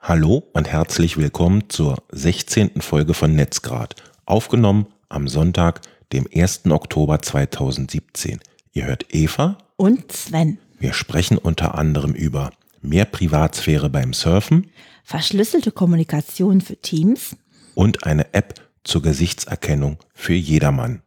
Hallo und herzlich willkommen zur 16. Folge von Netzgrad, aufgenommen am Sonntag, dem 1. Oktober 2017. Ihr hört Eva und Sven. Wir sprechen unter anderem über mehr Privatsphäre beim Surfen, verschlüsselte Kommunikation für Teams und eine App zur Gesichtserkennung für jedermann.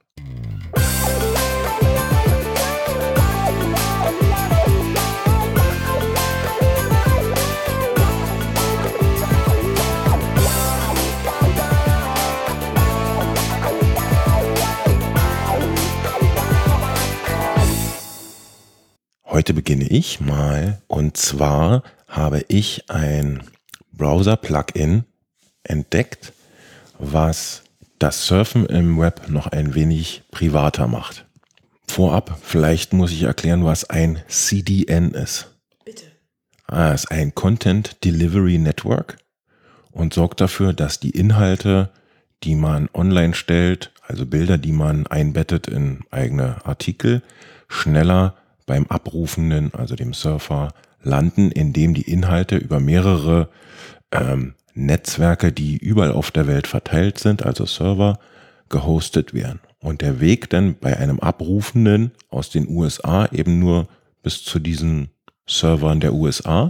Heute beginne ich mal und zwar habe ich ein Browser-Plugin entdeckt, was das Surfen im Web noch ein wenig privater macht. Vorab, vielleicht muss ich erklären, was ein CDN ist. Bitte. Ah, es ist ein Content Delivery Network und sorgt dafür, dass die Inhalte, die man online stellt, also Bilder, die man einbettet in eigene Artikel, schneller beim Abrufenden, also dem Surfer, landen, indem die Inhalte über mehrere ähm, Netzwerke, die überall auf der Welt verteilt sind, also Server, gehostet werden. Und der Weg dann bei einem Abrufenden aus den USA eben nur bis zu diesen Servern der USA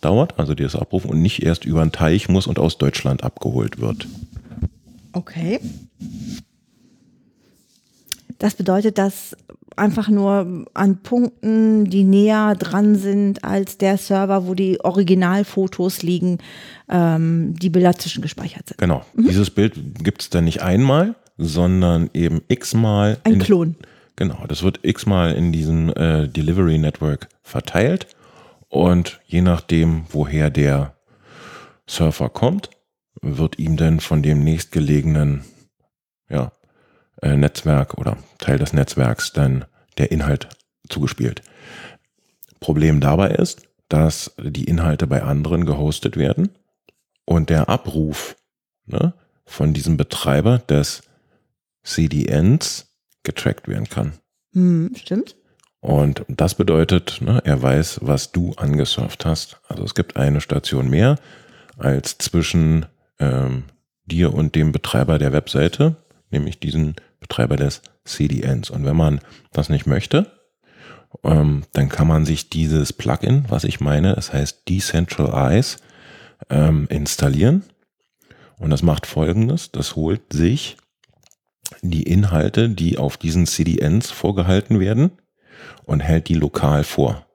dauert, also das abrufen und nicht erst über einen Teich muss und aus Deutschland abgeholt wird. Okay. Das bedeutet, dass einfach nur an Punkten, die näher dran sind als der Server, wo die Originalfotos liegen, ähm, die Bilder zwischengespeichert sind. Genau. Mhm. Dieses Bild gibt es dann nicht einmal, sondern eben x-mal. Ein Klon. Genau, das wird x-mal in diesem äh, Delivery Network verteilt und je nachdem, woher der Surfer kommt, wird ihm dann von dem nächstgelegenen ja, äh, Netzwerk oder Teil des Netzwerks dann der Inhalt zugespielt. Problem dabei ist, dass die Inhalte bei anderen gehostet werden und der Abruf ne, von diesem Betreiber des CDNs getrackt werden kann. Hm, stimmt. Und das bedeutet, ne, er weiß, was du angesurft hast. Also es gibt eine Station mehr als zwischen ähm, dir und dem Betreiber der Webseite, nämlich diesen Betreiber des CDNs. Und wenn man das nicht möchte, ähm, dann kann man sich dieses Plugin, was ich meine, es heißt Decentralize, ähm, installieren. Und das macht folgendes, das holt sich die Inhalte, die auf diesen CDNs vorgehalten werden und hält die lokal vor.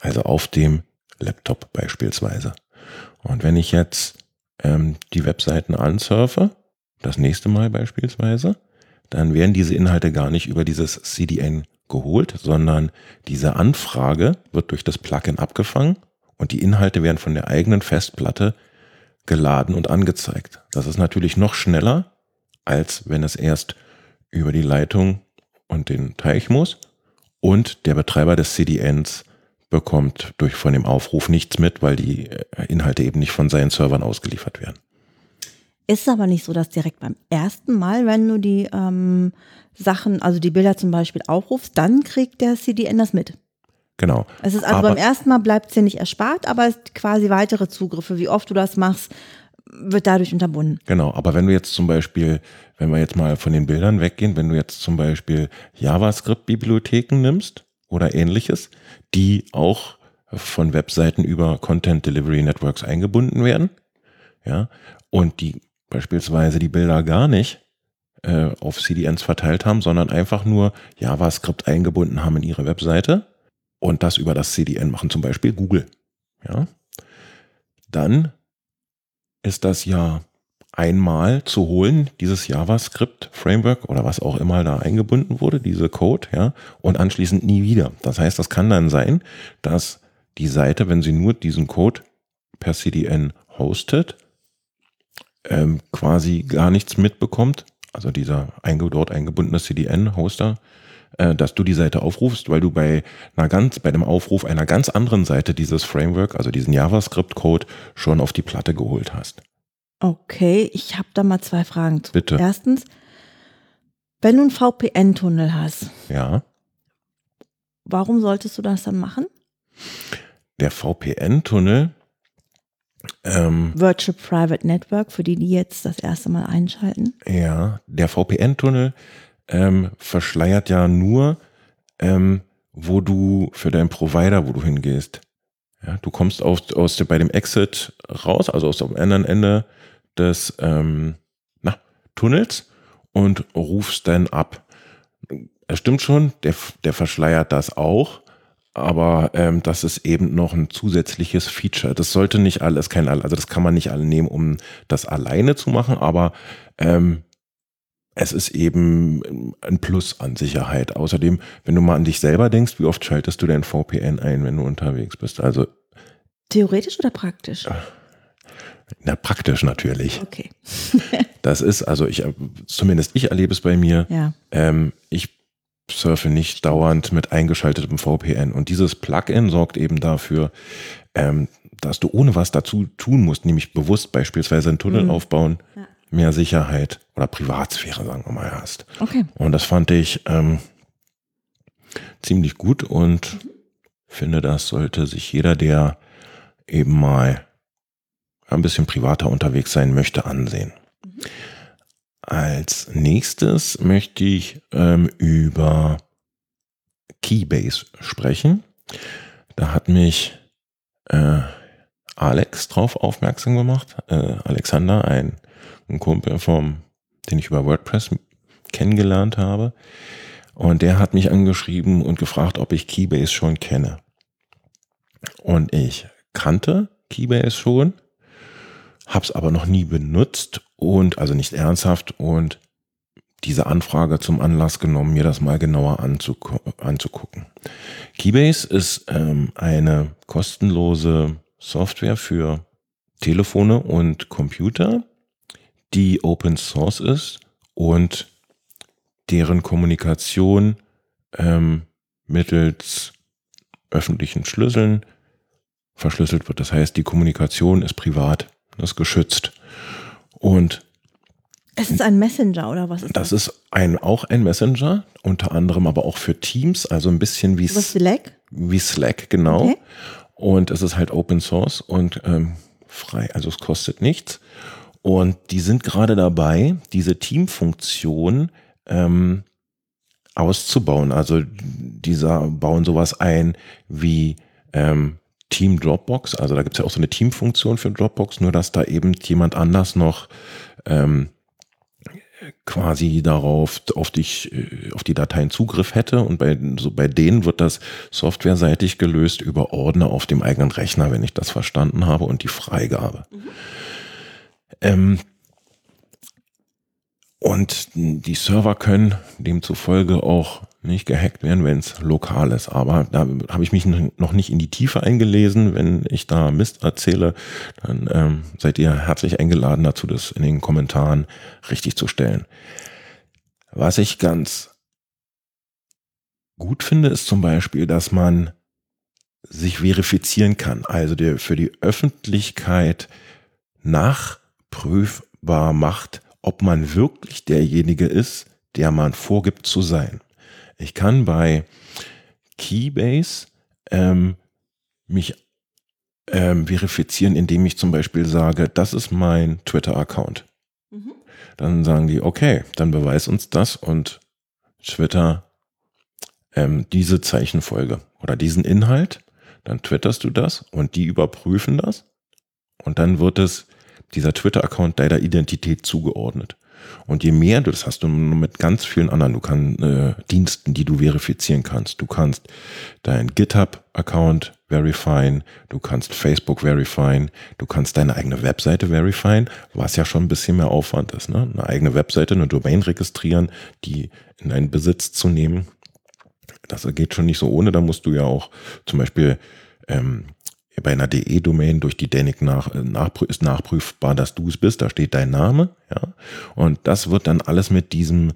Also auf dem Laptop beispielsweise. Und wenn ich jetzt ähm, die Webseiten ansurfe, das nächste Mal beispielsweise, dann werden diese Inhalte gar nicht über dieses CDN geholt, sondern diese Anfrage wird durch das Plugin abgefangen und die Inhalte werden von der eigenen Festplatte geladen und angezeigt. Das ist natürlich noch schneller, als wenn es erst über die Leitung und den Teich muss und der Betreiber des CDNs bekommt durch von dem Aufruf nichts mit, weil die äh, Inhalte eben nicht von seinen Servern ausgeliefert werden. Ist aber nicht so, dass direkt beim ersten Mal, wenn du die ähm, Sachen, also die Bilder zum Beispiel aufrufst, dann kriegt der CDN das mit. Genau. Es ist also aber beim ersten Mal bleibt es dir nicht erspart, aber es quasi weitere Zugriffe, wie oft du das machst, wird dadurch unterbunden. Genau, aber wenn du jetzt zum Beispiel, wenn wir jetzt mal von den Bildern weggehen, wenn du jetzt zum Beispiel JavaScript-Bibliotheken nimmst oder ähnliches, die auch von Webseiten über Content Delivery Networks eingebunden werden, ja, und die beispielsweise die Bilder gar nicht äh, auf CDNs verteilt haben, sondern einfach nur JavaScript eingebunden haben in ihre Webseite und das über das CDN machen, zum Beispiel Google. Ja, dann ist das ja einmal zu holen, dieses JavaScript-Framework oder was auch immer da eingebunden wurde, diese Code, ja, und anschließend nie wieder. Das heißt, das kann dann sein, dass die Seite, wenn sie nur diesen Code per CDN hostet, ähm, quasi gar nichts mitbekommt, also dieser einge dort eingebundene CDN-Hoster, äh, dass du die Seite aufrufst, weil du bei einer ganz, bei dem Aufruf einer ganz anderen Seite dieses Framework, also diesen JavaScript-Code, schon auf die Platte geholt hast. Okay, ich habe da mal zwei Fragen zu. Bitte. Erstens, wenn du einen VPN-Tunnel hast, ja. warum solltest du das dann machen? Der VPN-Tunnel Ähm, Virtual Private Network, für die, die jetzt das erste Mal einschalten. Ja, der VPN-Tunnel ähm, verschleiert ja nur, ähm, wo du für deinen Provider, wo du hingehst. Ja, du kommst aus, aus bei dem Exit raus, also aus dem anderen Ende des ähm, na, Tunnels und rufst dann ab. Es stimmt schon, der, der verschleiert das auch, aber ähm, das ist eben noch ein zusätzliches Feature. Das sollte nicht alles, kein, also das kann man nicht alle nehmen, um das alleine zu machen, aber ähm, es ist eben ein Plus an Sicherheit. Außerdem, wenn du mal an dich selber denkst, wie oft schaltest du dein VPN ein, wenn du unterwegs bist? Also theoretisch oder praktisch? Na, praktisch natürlich. Okay. das ist, also ich, zumindest ich erlebe es bei mir. Ja. Ähm, ich surfe nicht dauernd mit eingeschaltetem VPN. Und dieses Plugin sorgt eben dafür, ähm, dass du ohne was dazu tun musst, nämlich bewusst beispielsweise einen Tunnel mhm. aufbauen, ja. mehr Sicherheit oder Privatsphäre, sagen wir mal, hast. Okay. Und das fand ich ähm, ziemlich gut und mhm. finde, das sollte sich jeder, der eben mal ein bisschen privater unterwegs sein möchte, ansehen. Mhm. Als nächstes möchte ich ähm, über Keybase sprechen. Da hat mich äh, Alex drauf aufmerksam gemacht. Äh, Alexander, ein, ein Kumpel vom, den ich über WordPress kennengelernt habe. Und der hat mich angeschrieben und gefragt, ob ich Keybase schon kenne. Und ich kannte Keybase schon, hab's aber noch nie benutzt und also nicht ernsthaft und diese Anfrage zum Anlass genommen, mir das mal genauer anzugu anzugucken. Keybase ist ähm, eine kostenlose Software für Telefone und Computer, die Open Source ist und deren Kommunikation ähm, mittels öffentlichen Schlüsseln verschlüsselt wird. Das heißt, die Kommunikation ist privat, ist geschützt. Und es ist ein Messenger oder was ist das? Das ist ein, auch ein Messenger, unter anderem aber auch für Teams, also ein bisschen wie was Slack. Wie Slack, genau. Okay. Und es ist halt Open Source und ähm, frei, also es kostet nichts. Und die sind gerade dabei, diese Teamfunktion ähm, auszubauen. Also dieser bauen sowas ein wie ähm, Team Dropbox. Also da gibt es ja auch so eine Teamfunktion für Dropbox, nur dass da eben jemand anders noch ähm, quasi darauf auf dich äh, auf die Dateien Zugriff hätte und bei so bei denen wird das softwareseitig gelöst über Ordner auf dem eigenen Rechner, wenn ich das verstanden habe und die Freigabe. Mhm. Ähm, und die Server können demzufolge auch nicht gehackt werden, wenn es lokal ist. Aber da habe ich mich noch nicht in die Tiefe eingelesen. Wenn ich da Mist erzähle, dann ähm, seid ihr herzlich eingeladen dazu, das in den Kommentaren richtig zu stellen. Was ich ganz gut finde, ist zum Beispiel, dass man sich verifizieren kann, also der für die Öffentlichkeit nachprüfbar macht, ob man wirklich derjenige ist, der man vorgibt zu sein. Ich kann bei Keybase ähm, mich ähm, verifizieren, indem ich zum Beispiel sage, das ist mein Twitter-Account. Mhm. Dann sagen die, okay, dann beweis uns das und Twitter ähm, diese Zeichenfolge oder diesen Inhalt. Dann twitterst du das und die überprüfen das und dann wird es dieser Twitter-Account deiner Identität zugeordnet. Und je mehr, das hast du mit ganz vielen anderen, du kannst äh, Diensten, die du verifizieren kannst. Du kannst dein GitHub-Account verifieren, du kannst Facebook verifieren, du kannst deine eigene Webseite verifieren, was ja schon ein bisschen mehr Aufwand ist. Ne? Eine eigene Webseite, eine Domain registrieren, die in deinen Besitz zu nehmen. Das geht schon nicht so ohne, da musst du ja auch zum Beispiel ähm, bei einer DE-Domain durch die DENIC nach, äh, nach, ist nachprüfbar, dass du es bist. Da steht dein Name. Ja. Und das wird dann alles mit diesem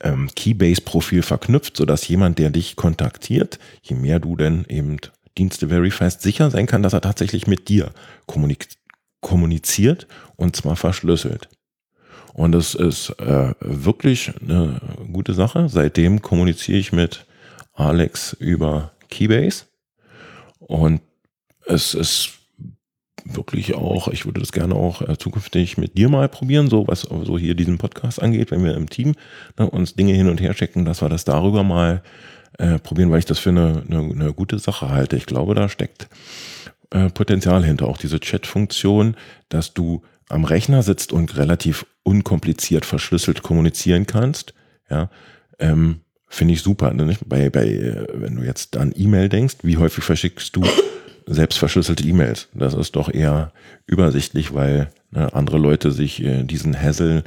ähm, Keybase-Profil verknüpft, sodass jemand, der dich kontaktiert, je mehr du denn eben Dienste verifierst, sicher sein kann, dass er tatsächlich mit dir kommuniziert und zwar verschlüsselt. Und es ist äh, wirklich eine gute Sache. Seitdem kommuniziere ich mit Alex über Keybase. Und es ist wirklich auch, ich würde das gerne auch äh, zukünftig mit dir mal probieren, so was so hier diesen Podcast angeht, wenn wir im Team ne, uns Dinge hin und her schicken, dass wir das darüber mal äh, probieren, weil ich das für eine, eine, eine gute Sache halte. Ich glaube, da steckt äh, Potenzial hinter. Auch diese Chat-Funktion, dass du am Rechner sitzt und relativ unkompliziert verschlüsselt kommunizieren kannst, ja, ähm, finde ich super. Ne? Bei, bei, äh, wenn du jetzt an E-Mail denkst, wie häufig verschickst du selbst verschlüsselte E-Mails? Das ist doch eher übersichtlich, weil ne, andere Leute sich äh, diesen Hassel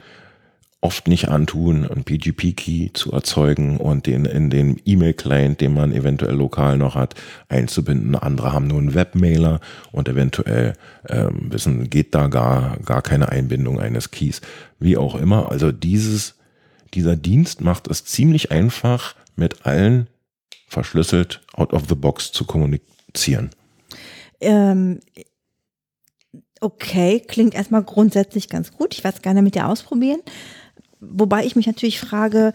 oft nicht antun, einen PGP-Key zu erzeugen und den in den E-Mail-Client, den man eventuell lokal noch hat, einzubinden. Andere haben nur einen Webmailer und eventuell ähm, wissen, geht da gar, gar keine Einbindung eines Keys. Wie auch immer. Also dieses, dieser Dienst macht es ziemlich einfach, mit allen verschlüsselt out of the box zu kommunizieren. Ähm, okay, klingt erstmal grundsätzlich ganz gut. Ich werde es gerne mit dir ausprobieren. Wobei ich mich natürlich frage,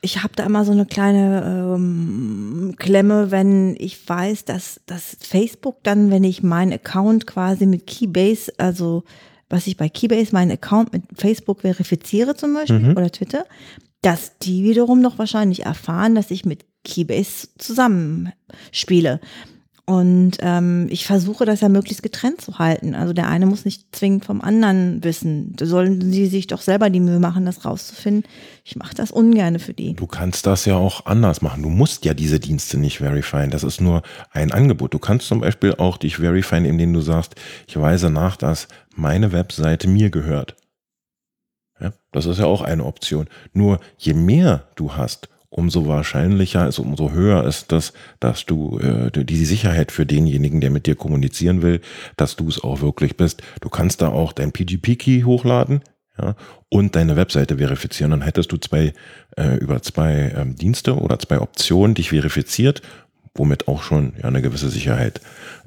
ich habe da immer so eine kleine ähm, Klemme, wenn ich weiß, dass, dass Facebook dann, wenn ich meinen Account quasi mit Keybase, also was ich bei Keybase meinen Account mit Facebook verifiziere zum Beispiel mhm. oder Twitter, dass die wiederum noch wahrscheinlich erfahren, dass ich mit Keybase zusammenspiele. Und ähm, ich versuche das ja möglichst getrennt zu halten. Also der eine muss nicht zwingend vom anderen wissen. Da sollen sie sich doch selber die Mühe machen, das rauszufinden. Ich mache das ungern für die. Du kannst das ja auch anders machen. Du musst ja diese Dienste nicht verifizieren. Das ist nur ein Angebot. Du kannst zum Beispiel auch dich verifizieren, indem du sagst, ich weise nach, dass meine Webseite mir gehört. Ja, das ist ja auch eine Option. Nur je mehr du hast, umso wahrscheinlicher, also umso höher ist das, dass du äh, die Sicherheit für denjenigen, der mit dir kommunizieren will, dass du es auch wirklich bist. Du kannst da auch dein PGP-Key hochladen ja, und deine Webseite verifizieren. Dann hättest du zwei äh, über zwei ähm, Dienste oder zwei Optionen dich verifiziert, womit auch schon ja, eine gewisse Sicherheit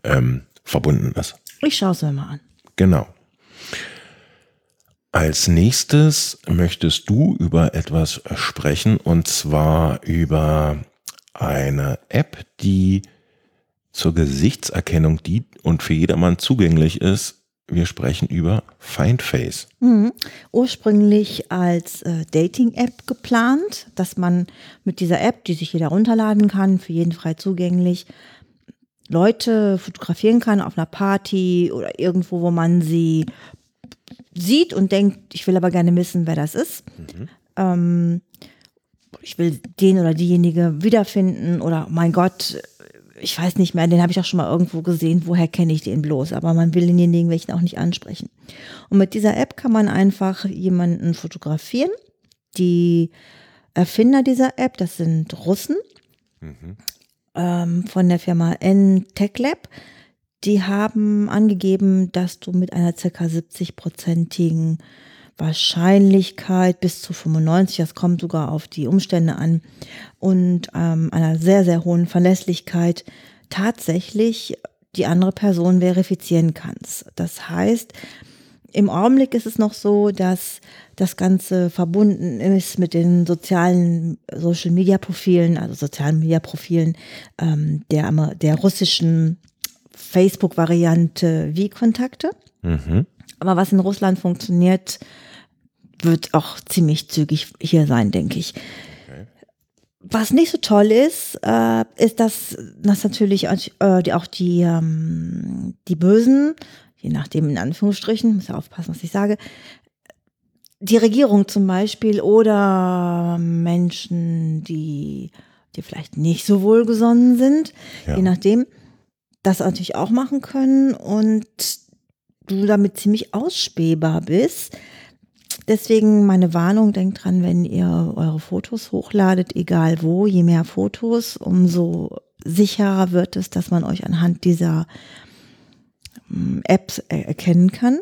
ähm, verbunden ist. Ich schaue es mir mal an. Genau. Als nächstes möchtest du über etwas sprechen und zwar über eine App, die zur Gesichtserkennung dient und für jedermann zugänglich ist. Wir sprechen über Findface. Mhm. Ursprünglich als äh, Dating-App geplant, dass man mit dieser App, die sich jeder runterladen kann, für jeden frei zugänglich, Leute fotografieren kann auf einer Party oder irgendwo, wo man sie sieht und denkt, ich will aber gerne wissen, wer das ist. Mhm. Ähm, ich will den oder diejenige wiederfinden oder mein Gott, ich weiß nicht mehr, den habe ich auch schon mal irgendwo gesehen, woher kenne ich den bloß, aber man will denjenigen welchen auch nicht ansprechen. Und mit dieser App kann man einfach jemanden fotografieren. Die Erfinder dieser App, das sind Russen mhm. ähm, von der Firma N-Tech die haben angegeben, dass du mit einer circa 70-prozentigen Wahrscheinlichkeit bis zu 95, das kommt sogar auf die Umstände an, und ähm, einer sehr, sehr hohen Verlässlichkeit tatsächlich die andere Person verifizieren kannst. Das heißt, im Augenblick ist es noch so, dass das Ganze verbunden ist mit den sozialen Social Media Profilen, also sozialen Media Profilen ähm, der, der russischen Facebook-Variante wie Kontakte. Mhm. Aber was in Russland funktioniert, wird auch ziemlich zügig hier sein, denke ich. Okay. Was nicht so toll ist, äh, ist, dass, dass natürlich äh, die, auch die, ähm, die Bösen, je nachdem in Anführungsstrichen, muss ja aufpassen, was ich sage, die Regierung zum Beispiel oder Menschen, die, die vielleicht nicht so wohlgesonnen sind, ja. je nachdem, das natürlich auch machen können und du damit ziemlich ausspähbar bist. Deswegen meine Warnung, denkt dran, wenn ihr eure Fotos hochladet, egal wo, je mehr Fotos, umso sicherer wird es, dass man euch anhand dieser hm, Apps erkennen kann.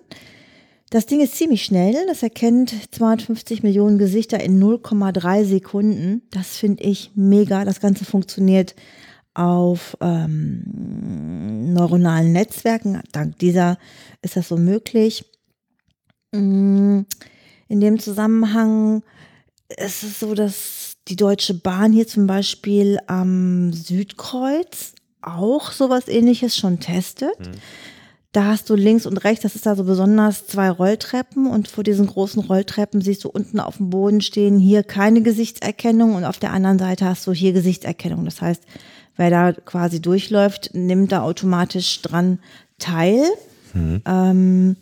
Das Ding ist ziemlich schnell. Das erkennt 250 Millionen Gesichter in 0,3 Sekunden. Das finde ich mega. Das Ganze funktioniert auf ähm, neuronalen Netzwerken. Dank dieser ist das so möglich. Mm, in dem Zusammenhang ist es so, dass die Deutsche Bahn hier zum Beispiel am Südkreuz auch sowas ähnliches schon testet. Mhm. Da hast du links und rechts, das ist da so besonders zwei Rolltreppen und vor diesen großen Rolltreppen siehst du unten auf dem Boden stehen hier keine Gesichtserkennung und auf der anderen Seite hast du hier Gesichtserkennung. Das heißt, wer da quasi durchläuft, nimmt da automatisch dran teil. Mhm. Ähm,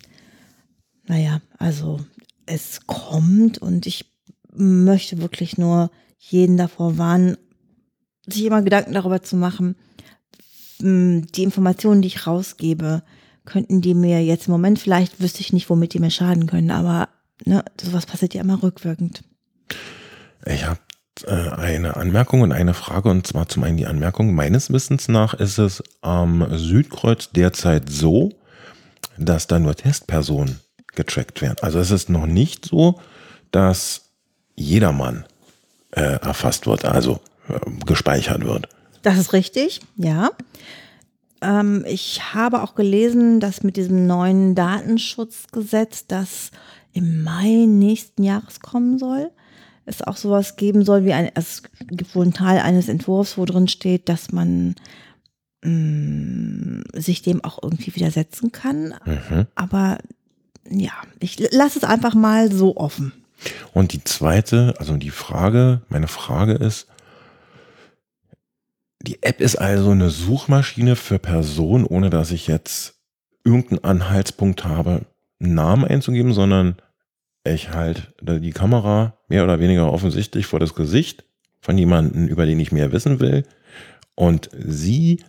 naja, also es kommt und ich möchte wirklich nur jeden davor warnen, sich immer Gedanken darüber zu machen, die Informationen, die ich rausgebe, könnten die mir jetzt im Moment, vielleicht wüsste ich nicht, womit die mir schaden können, aber ne, sowas passiert ja immer rückwirkend. Ich habe äh, eine Anmerkung und eine Frage, und zwar zum einen die Anmerkung. Meines Wissens nach ist es am Südkreuz derzeit so, dass da nur Testpersonen getrackt werden. Also es ist noch nicht so, dass jedermann äh, erfasst wird, also äh, gespeichert wird. Das ist richtig, ja. Ähm, ich habe auch gelesen, dass mit diesem neuen Datenschutzgesetz, das im Mai nächsten Jahres kommen soll, es auch sowas geben soll wie ein, es gibt wohl einen Teil eines Entwurfs, wo drin steht, dass man mh, mm, sich dem auch irgendwie widersetzen kann. Mhm. Aber ja, ich lasse es einfach mal so offen. Und die zweite, also die Frage, meine Frage ist, die App ist also eine Suchmaschine für Personen, ohne dass ich jetzt irgendeinen Anhaltspunkt habe, einen Namen einzugeben, sondern ich halte die Kamera mehr oder weniger offensichtlich vor das Gesicht von jemandem, über den ich mehr wissen will. Und sie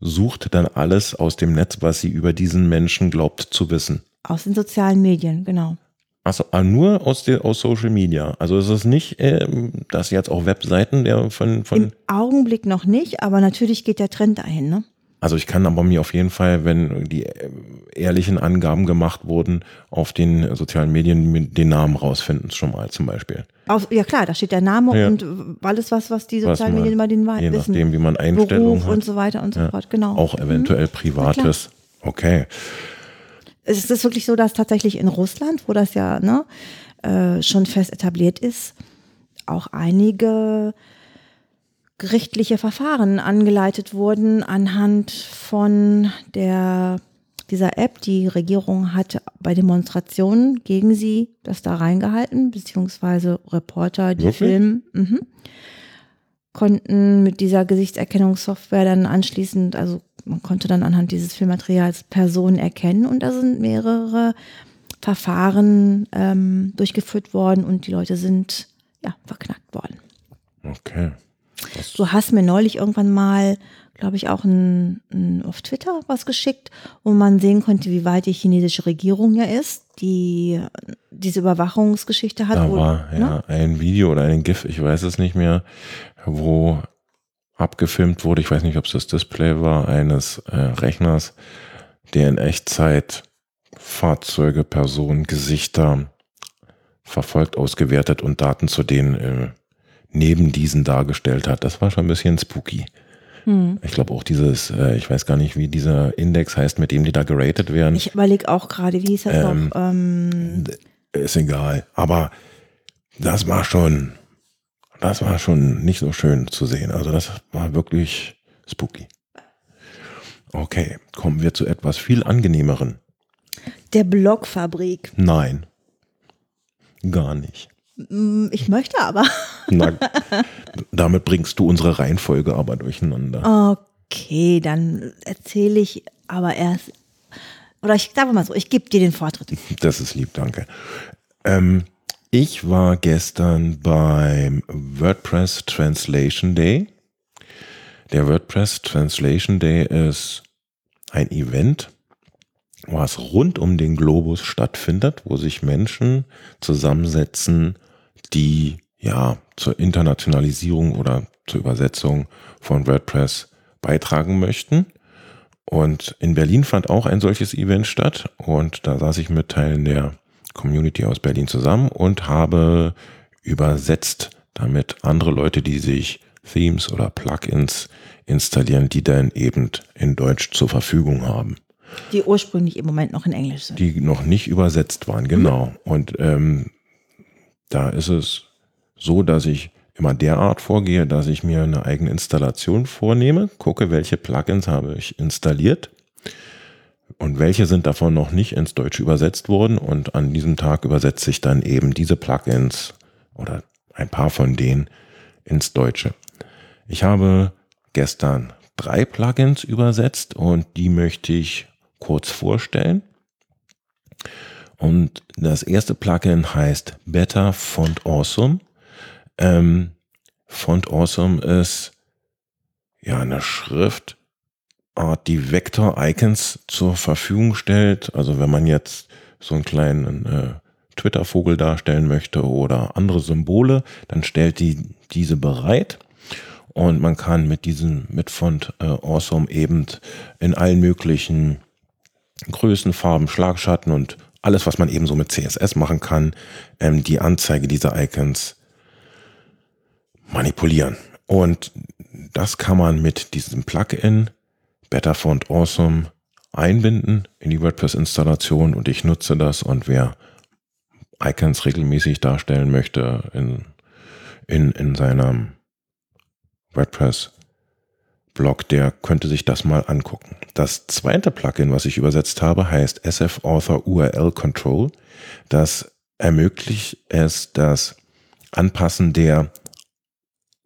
sucht dann alles aus dem Netz, was sie über diesen Menschen glaubt zu wissen. Aus den sozialen Medien, genau. Also nur aus, der, aus Social Media. Also ist es nicht, äh, dass jetzt auch Webseiten der von, von. Im Augenblick noch nicht, aber natürlich geht der Trend dahin, ne? Also ich kann aber mir auf jeden Fall, wenn die äh, ehrlichen Angaben gemacht wurden, auf den sozialen Medien den Namen rausfinden, schon mal zum Beispiel. Auf, ja klar, da steht der Name ja. und alles was, was die sozialen Medien über den je wissen. Je nachdem, wie man Einstellungen Beruf hat. und so weiter und so ja. fort, genau. Auch eventuell mhm. Privates. Okay es ist wirklich so, dass tatsächlich in Russland, wo das ja ne, äh, schon fest etabliert ist, auch einige gerichtliche Verfahren angeleitet wurden anhand von der dieser App. Die Regierung hat bei Demonstrationen gegen sie das da reingehalten, beziehungsweise Reporter, die okay. filmen, mhm, konnten mit dieser Gesichtserkennungssoftware dann anschließend, also man konnte dann anhand dieses Filmmaterials Personen erkennen und da sind mehrere Verfahren ähm, durchgeführt worden und die Leute sind ja verknackt worden. Okay. Du hast mir neulich irgendwann mal, glaube ich, auch ein, ein auf Twitter was geschickt, wo man sehen konnte, wie weit die chinesische Regierung ja ist, die diese Überwachungsgeschichte hat. Da war ja ne? ein Video oder ein GIF, ich weiß es nicht mehr, wo abgefilmt wurde. Ich weiß nicht, ob es das Display war eines äh, Rechners, der in Echtzeit Fahrzeuge, Personen, Gesichter verfolgt, ausgewertet und Daten zu denen äh, neben diesen dargestellt hat. Das war schon ein bisschen spooky. Hm. Ich glaube auch dieses, äh, ich weiß gar nicht, wie dieser Index heißt, mit dem die da geratet werden. Ich überlege auch gerade, wie ist das ähm, noch? Ähm ist egal. Aber das war schon das war schon nicht so schön zu sehen. Also das war wirklich spooky. Okay, kommen wir zu etwas viel angenehmeren. Der Blockfabrik. Nein, gar nicht. Mm, ich möchte aber. Na, damit bringst du unsere Reihenfolge aber durcheinander. Okay, dann erzähle ich aber erst. Oder ich sage mal so, ich gebe dir den Vortritt. Das ist lieb, danke. Ähm, ich war gestern beim WordPress Translation Day. Der WordPress Translation Day ist ein Event, was rund um den Globus stattfindet, wo sich Menschen zusammensetzen, die ja zur Internationalisierung oder zur Übersetzung von WordPress beitragen möchten. Und in Berlin fand auch ein solches Event statt und da saß ich mit Teilen der Community aus Berlin zusammen und habe übersetzt, damit andere Leute, die sich Themes oder Plugins installieren, die dann eben in Deutsch zur Verfügung haben. Die ursprünglich im Moment noch in Englisch sind. Die noch nicht übersetzt waren, genau. Mhm. Und ähm, da ist es so, dass ich immer derart vorgehe, dass ich mir eine eigene Installation vornehme, gucke, welche Plugins habe ich installiert, und welche sind davon noch nicht ins Deutsche übersetzt worden. Und an diesem Tag übersetze ich dann eben diese Plugins oder ein paar von denen ins Deutsche. Ich habe gestern drei Plugins übersetzt und die möchte ich kurz vorstellen. Und das erste Plugin heißt Better Font Awesome. Ähm, Font Awesome ist ja eine Schriftart, die Vektor-Icons zur Verfügung stellt. Also wenn man jetzt so einen kleinen äh, Twitter-Vogel darstellen möchte oder andere Symbole, dann stellt die diese bereit. Und man kann mit diesem, mit Font äh, Awesome eben in allen möglichen Größen, Farben, Schlagschatten und alles, was man eben so mit CSS machen kann, ähm, die Anzeige dieser Icons manipulieren. Und das kann man mit diesem Plugin Better Font Awesome einbinden in die WordPress-Installation und ich nutze das und wer Icons regelmäßig darstellen möchte in, in, in seinem WordPress Blog, der könnte sich das mal angucken. Das zweite Plugin, was ich übersetzt habe, heißt SF Author URL Control. Das ermöglicht es das Anpassen der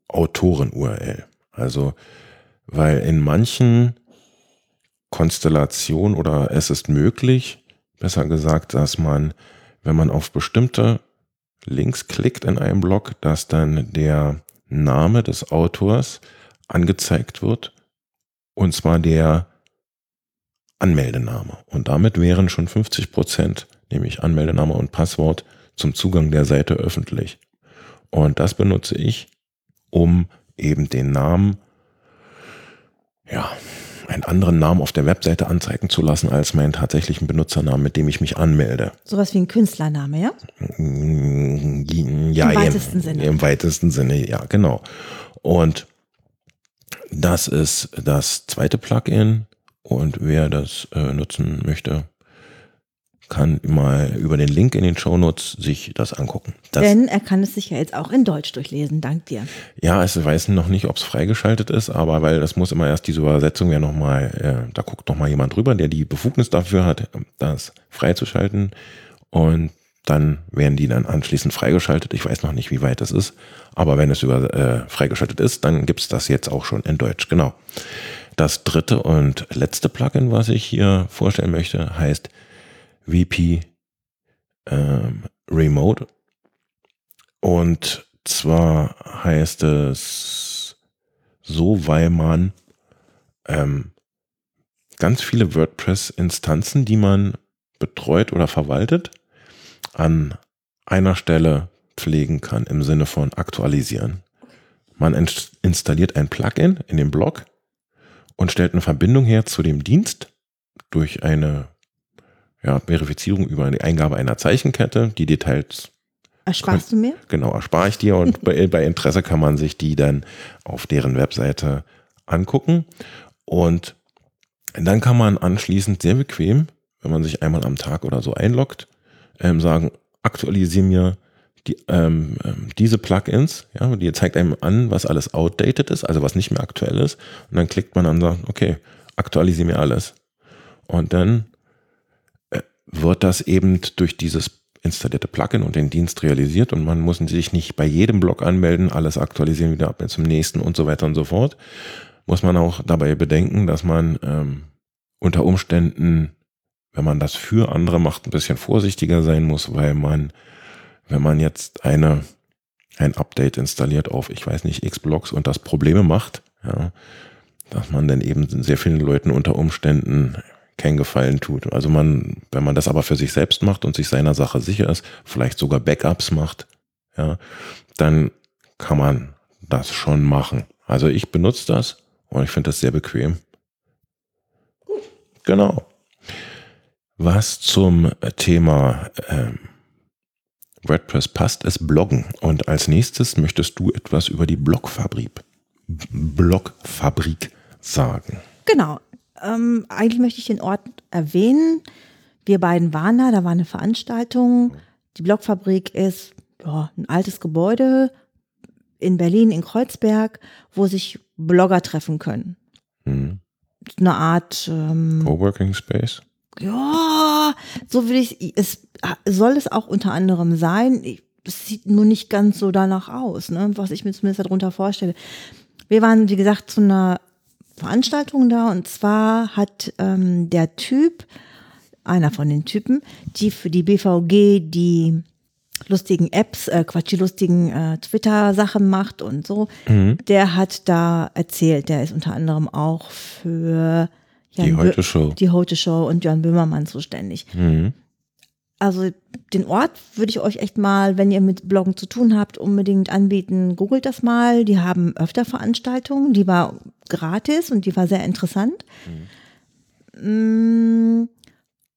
Autoren-URL. Also, weil in manchen Konstellationen oder es ist möglich, besser gesagt, dass man, wenn man auf bestimmte Links klickt in einem Blog, dass dann der Name des Autors angezeigt wird, und zwar der Anmeldename. Und damit wären schon 50 Prozent, nämlich Anmeldename und Passwort, zum Zugang der Seite öffentlich. Und das benutze ich, um eben den Namen, ja, einen anderen Namen auf der Webseite anzeigen zu lassen als meinen tatsächlichen Benutzernamen, mit dem ich mich anmelde. Sowas wie ein Künstlername, ja? Mm, ja, Im weitesten im, Sinne. Im weitesten Sinne, ja, genau. Und das ist das zweite Plugin und wer das äh, nutzen möchte, kann mal über den Link in den Shownotes sich das angucken. Das, Denn er kann es sich ja jetzt auch in Deutsch durchlesen, dank dir. ja, es weiß noch nicht, ob es freigeschaltet ist, aber weil das muss immer erst diese Übersetzung ja nochmal, äh, da guckt nochmal jemand drüber, der die Befugnis dafür hat, das freizuschalten. Und dann werden die dann anschließend freigeschaltet. Ich weiß noch nicht, wie weit das ist, aber wenn es über äh, freigeschaltet ist, dann gibt's das jetzt auch schon in Deutsch. Genau. Das dritte und letzte Plugin, was ich hier vorstellen möchte, heißt VP ähm, Remote. Und zwar heißt es so, weil man ähm, ganz viele WordPress-Instanzen, die man betreut oder verwaltet, an einer Stelle pflegen kann im Sinne von aktualisieren. Man ins- installiert ein Plugin in den Blog und stellt eine Verbindung her zu dem Dienst durch eine ja, Verifizierung über die Eingabe einer Zeichenkette. Die Details Ersparst du mir? genau erspare ich dir und bei, bei Interesse kann man sich die dann auf deren Webseite angucken. Und dann kann man anschließend sehr bequem, wenn man sich einmal am Tag oder so einloggt, ähm, sagen, aktualisiere mir die, ähm, ähm, diese Plugins, ja, die zeigt einem an, was alles outdated ist, also was nicht mehr aktuell ist. Und dann klickt man an und sagt, okay, aktualisiere mir alles. Und dann äh, wird das eben durch dieses installierte Plugin und den Dienst realisiert und man muss sich nicht bei jedem Blog anmelden, alles aktualisieren, wieder ab zum nächsten und so weiter und so fort. Muss man auch dabei bedenken, dass man ähm, unter Umständen, wenn man das für andere macht, ein bisschen vorsichtiger sein muss, weil man, wenn man jetzt eine, ein Update installiert auf, ich weiß nicht, X-Blocks und das Probleme macht, ja, dass man dann eben sehr vielen Leuten unter Umständen keinen Gefallen tut. Also man, wenn man das aber für sich selbst macht und sich seiner Sache sicher ist, vielleicht sogar Backups macht, ja, dann kann man das schon machen. Also ich benutze das und ich finde das sehr bequem. Genau. Was zum Thema ähm, WordPress passt, ist Bloggen. Und als nächstes möchtest du etwas über die Blogfabrik, Blogfabrik sagen. Genau. Ähm, eigentlich möchte ich den Ort erwähnen. Wir beiden waren da, da war eine Veranstaltung. Die Blockfabrik ist ja, ein altes Gebäude in Berlin, in Kreuzberg, wo sich Blogger treffen können. Hm. Eine Art, ähm, Coworking Space. Ja, so will ich, es soll es auch unter anderem sein. Es sieht nur nicht ganz so danach aus, ne, was ich mir zumindest darunter vorstelle. Wir waren, wie gesagt, zu einer Veranstaltung da und zwar hat ähm, der Typ, einer von den Typen, die für die BVG die lustigen Apps, äh, Quatsch, die lustigen äh, Twitter-Sachen macht und so, mhm. der hat da erzählt, der ist unter anderem auch für Jan die Heute Show. Die Heute Show und Jörn Böhmermann zuständig. Mhm. Also den Ort würde ich euch echt mal, wenn ihr mit Bloggen zu tun habt, unbedingt anbieten. Googelt das mal. Die haben öfter Veranstaltungen. Die war gratis und die war sehr interessant. Mhm.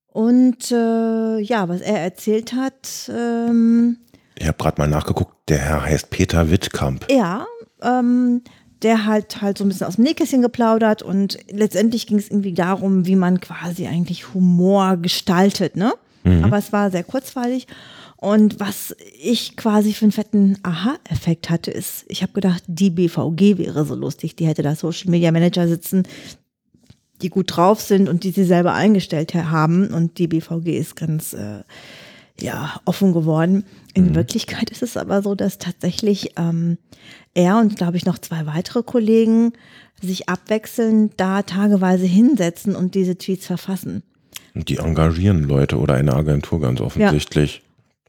Und äh, ja, was er erzählt hat. Ähm, ich habe gerade mal nachgeguckt. Der Herr heißt Peter Wittkamp. Ja, ähm, der hat halt so ein bisschen aus dem Nähkästchen geplaudert und letztendlich ging es irgendwie darum, wie man quasi eigentlich Humor gestaltet, ne? Mhm. Aber es war sehr kurzweilig. Und was ich quasi für einen fetten Aha-Effekt hatte, ist, ich habe gedacht, die BVG wäre so lustig. Die hätte da Social Media Manager sitzen, die gut drauf sind und die sie selber eingestellt haben. Und die BVG ist ganz äh, ja, offen geworden. In mhm. Wirklichkeit ist es aber so, dass tatsächlich ähm, er und glaube ich noch zwei weitere Kollegen sich abwechselnd da tageweise hinsetzen und diese Tweets verfassen. Und die engagieren Leute oder eine Agentur ganz offensichtlich,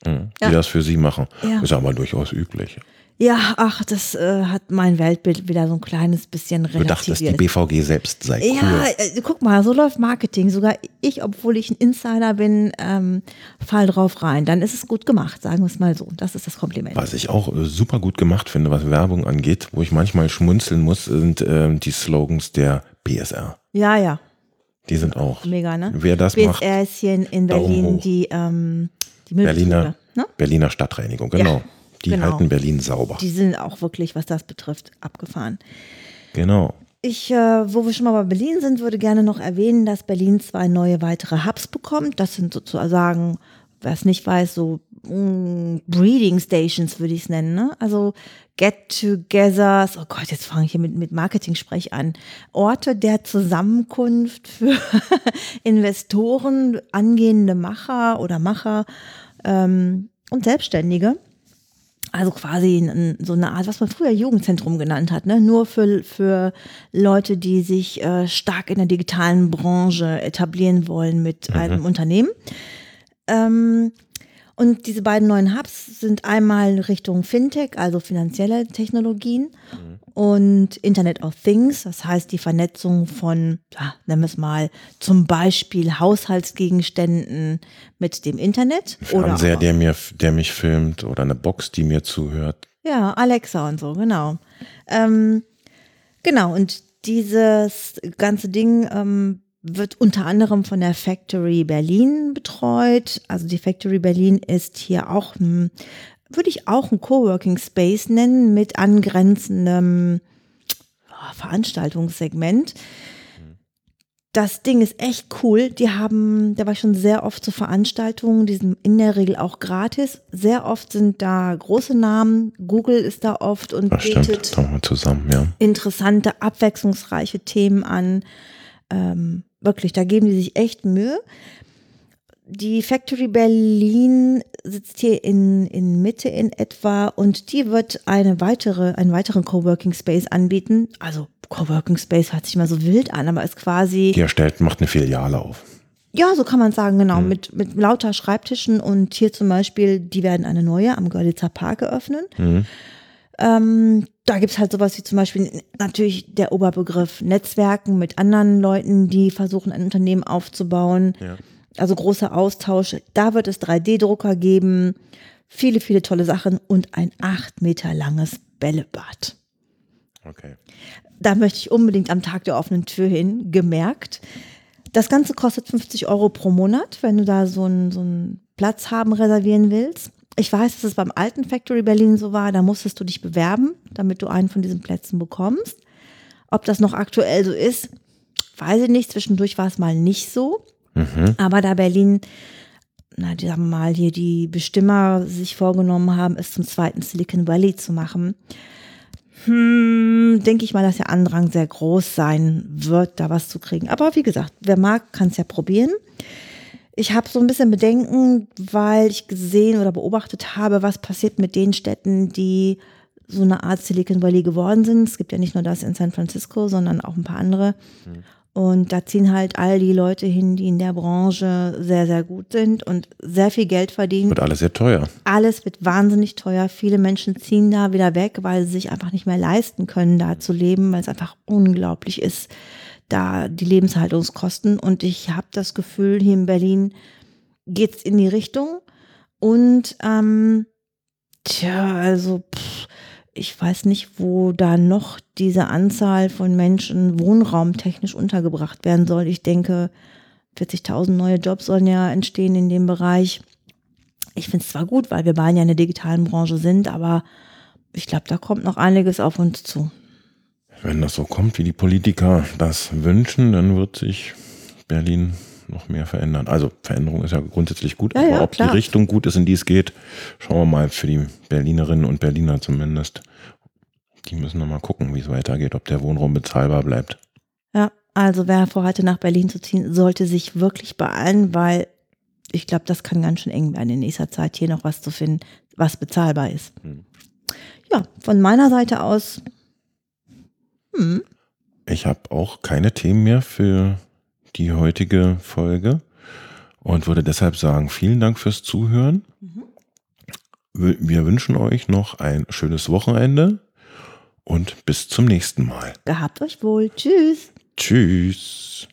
ja. die ja. das für sie machen. Ja. Ist aber durchaus üblich. Ja, ach, das äh, hat mein Weltbild wieder so ein kleines bisschen relativiert. Du dachtest, die BVG selbst sei cool. Ja, äh, guck mal, so läuft Marketing. Sogar ich, obwohl ich ein Insider bin, ähm, fall drauf rein. Dann ist es gut gemacht, sagen wir es mal so. Das ist das Kompliment. Was ich auch äh, super gut gemacht finde, was Werbung angeht, wo ich manchmal schmunzeln muss, sind ähm, die Slogans der BSR. Ja, ja. Die sind auch. Mega, ne? Wer das BSR macht. BSR ist hier in, in Berlin die, ähm, die Berliner, ne? Berliner Stadtreinigung, genau. Ja. Die genau. halten Berlin sauber. Die sind auch wirklich, was das betrifft, abgefahren. Genau. Ich, äh, wo wir schon mal bei Berlin sind, würde gerne noch erwähnen, dass Berlin zwei neue weitere Hubs bekommt. Das sind sozusagen, wer es nicht weiß, so mh, mm, Breeding Stations würde ich es nennen. Ne? Also Get-togethers, oh Gott, jetzt fange ich hier mit, mit Marketing-Sprech an. Orte der Zusammenkunft für Investoren, angehende Macher oder Macher ähm, und Selbstständige. Also quasi ein, so eine Art, was man früher Jugendzentrum genannt hat, ne? nur für, für Leute, die sich äh, stark in der digitalen Branche etablieren wollen mit mhm. einem Unternehmen. Ähm, und diese beiden neuen Hubs sind einmal Richtung Fintech, also finanzielle Technologien, mhm. Und Internet of Things, das heißt die Vernetzung von, ja, nennen wir es mal, zum Beispiel Haushaltsgegenständen mit dem Internet. Fernseher, oder der, mir, der mich filmt oder eine Box, die mir zuhört. Ja, Alexa und so, genau. Ähm, genau, und dieses ganze Ding ähm, wird unter anderem von der Factory Berlin betreut. Also die Factory Berlin ist hier auch, ein, würde ich auch ein Coworking Space nennen mit angrenzendem oh, Veranstaltungssegment. Das Ding ist echt cool. Die haben, da war ich schon sehr oft zu Veranstaltungen, die sind in der Regel auch gratis. Sehr oft sind da große Namen. Google ist da oft und das bietet zusammen, ja. interessante, abwechslungsreiche Themen an. Ähm, Wirklich, da geben die sich echt Mühe. Die Factory Berlin sitzt hier in, in Mitte in etwa und die wird eine weitere, einen weiteren Coworking Space anbieten. Also Coworking Space hört sich mal so wild an, aber ist quasi. Die erstellt, macht eine Filiale auf. Ja, so kann man sagen, genau. Mhm. Mit, mit lauter Schreibtischen und hier zum Beispiel, die werden eine neue am Görlitzer Park eröffnen. Mhm. Ähm, da gibt's halt sowas wie zum Beispiel natürlich der Oberbegriff Netzwerken mit anderen Leuten, die versuchen, ein Unternehmen aufzubauen. Ja. Also großer Austausch. Da wird es 3D-Drucker geben, viele, viele tolle Sachen und ein acht Meter langes Bällebad. Okay. Da möchte ich unbedingt am Tag der offenen Tür hin, gemerkt. Das Ganze kostet 50 Euro pro Monat, wenn du da so einen, so einen Platz haben reservieren willst. Ich weiß, dass es beim alten Factory Berlin so war, da musstest du dich bewerben, damit du einen von diesen Plätzen bekommst. Ob das noch aktuell so ist, weiß ich nicht. Zwischendurch war es mal nicht so. Mhm. Aber da Berlin, na, die sagen mal hier, die Bestimmer sich vorgenommen haben, es zum zweiten Silicon Valley zu machen, hm, denke ich mal, dass der Andrang sehr groß sein wird, da was zu kriegen. Aber wie gesagt, wer mag, kann es ja probieren. Ich habe so ein bisschen Bedenken, weil ich gesehen oder beobachtet habe, was passiert mit den Städten, die so eine Art Silicon Valley geworden sind. Es gibt ja nicht nur das in San Francisco, sondern auch ein paar andere. Mhm. Und da ziehen halt all die Leute hin, die in der Branche sehr, sehr gut sind und sehr viel Geld verdienen. Wird alles sehr teuer. Alles wird wahnsinnig teuer. Viele Menschen ziehen da wieder weg, weil sie sich einfach nicht mehr leisten können, da zu leben, weil es einfach unglaublich ist, da die Lebenshaltungskosten. Und ich habe das Gefühl, hier in Berlin geht es in die Richtung. Und ähm, tja, also pff, ich weiß nicht, wo da noch diese Anzahl von Menschen wohnraumtechnisch untergebracht werden soll. Ich denke, 40.000 neue Jobs sollen ja entstehen in dem Bereich. Ich finde es zwar gut, weil wir beide ja in der digitalen Branche sind, aber ich glaube, da kommt noch einiges auf uns zu. Wenn das so kommt, wie die Politiker das wünschen, dann wird sich Berlin noch mehr verändern. Also Veränderung ist ja grundsätzlich gut, ja, aber ja, ob klar. die Richtung gut ist, in die es geht, schauen wir mal für die Berlinerinnen und Berliner zumindest. Die müssen noch mal gucken, wie es weitergeht, ob der Wohnraum bezahlbar bleibt. Ja, also wer vorhatte, nach Berlin zu ziehen, sollte sich wirklich beeilen, weil ich glaube, das kann ganz schön eng werden in nächster Zeit, hier noch was zu finden, was bezahlbar ist. Hm. Ja, von meiner Seite aus. Hm. Ich habe auch keine Themen mehr für die heutige Folge und würde deshalb sagen, vielen Dank fürs Zuhören. Mhm. Wir wünschen euch noch ein schönes Wochenende und bis zum nächsten Mal. Gehabt euch wohl. Tschüss. Tschüss.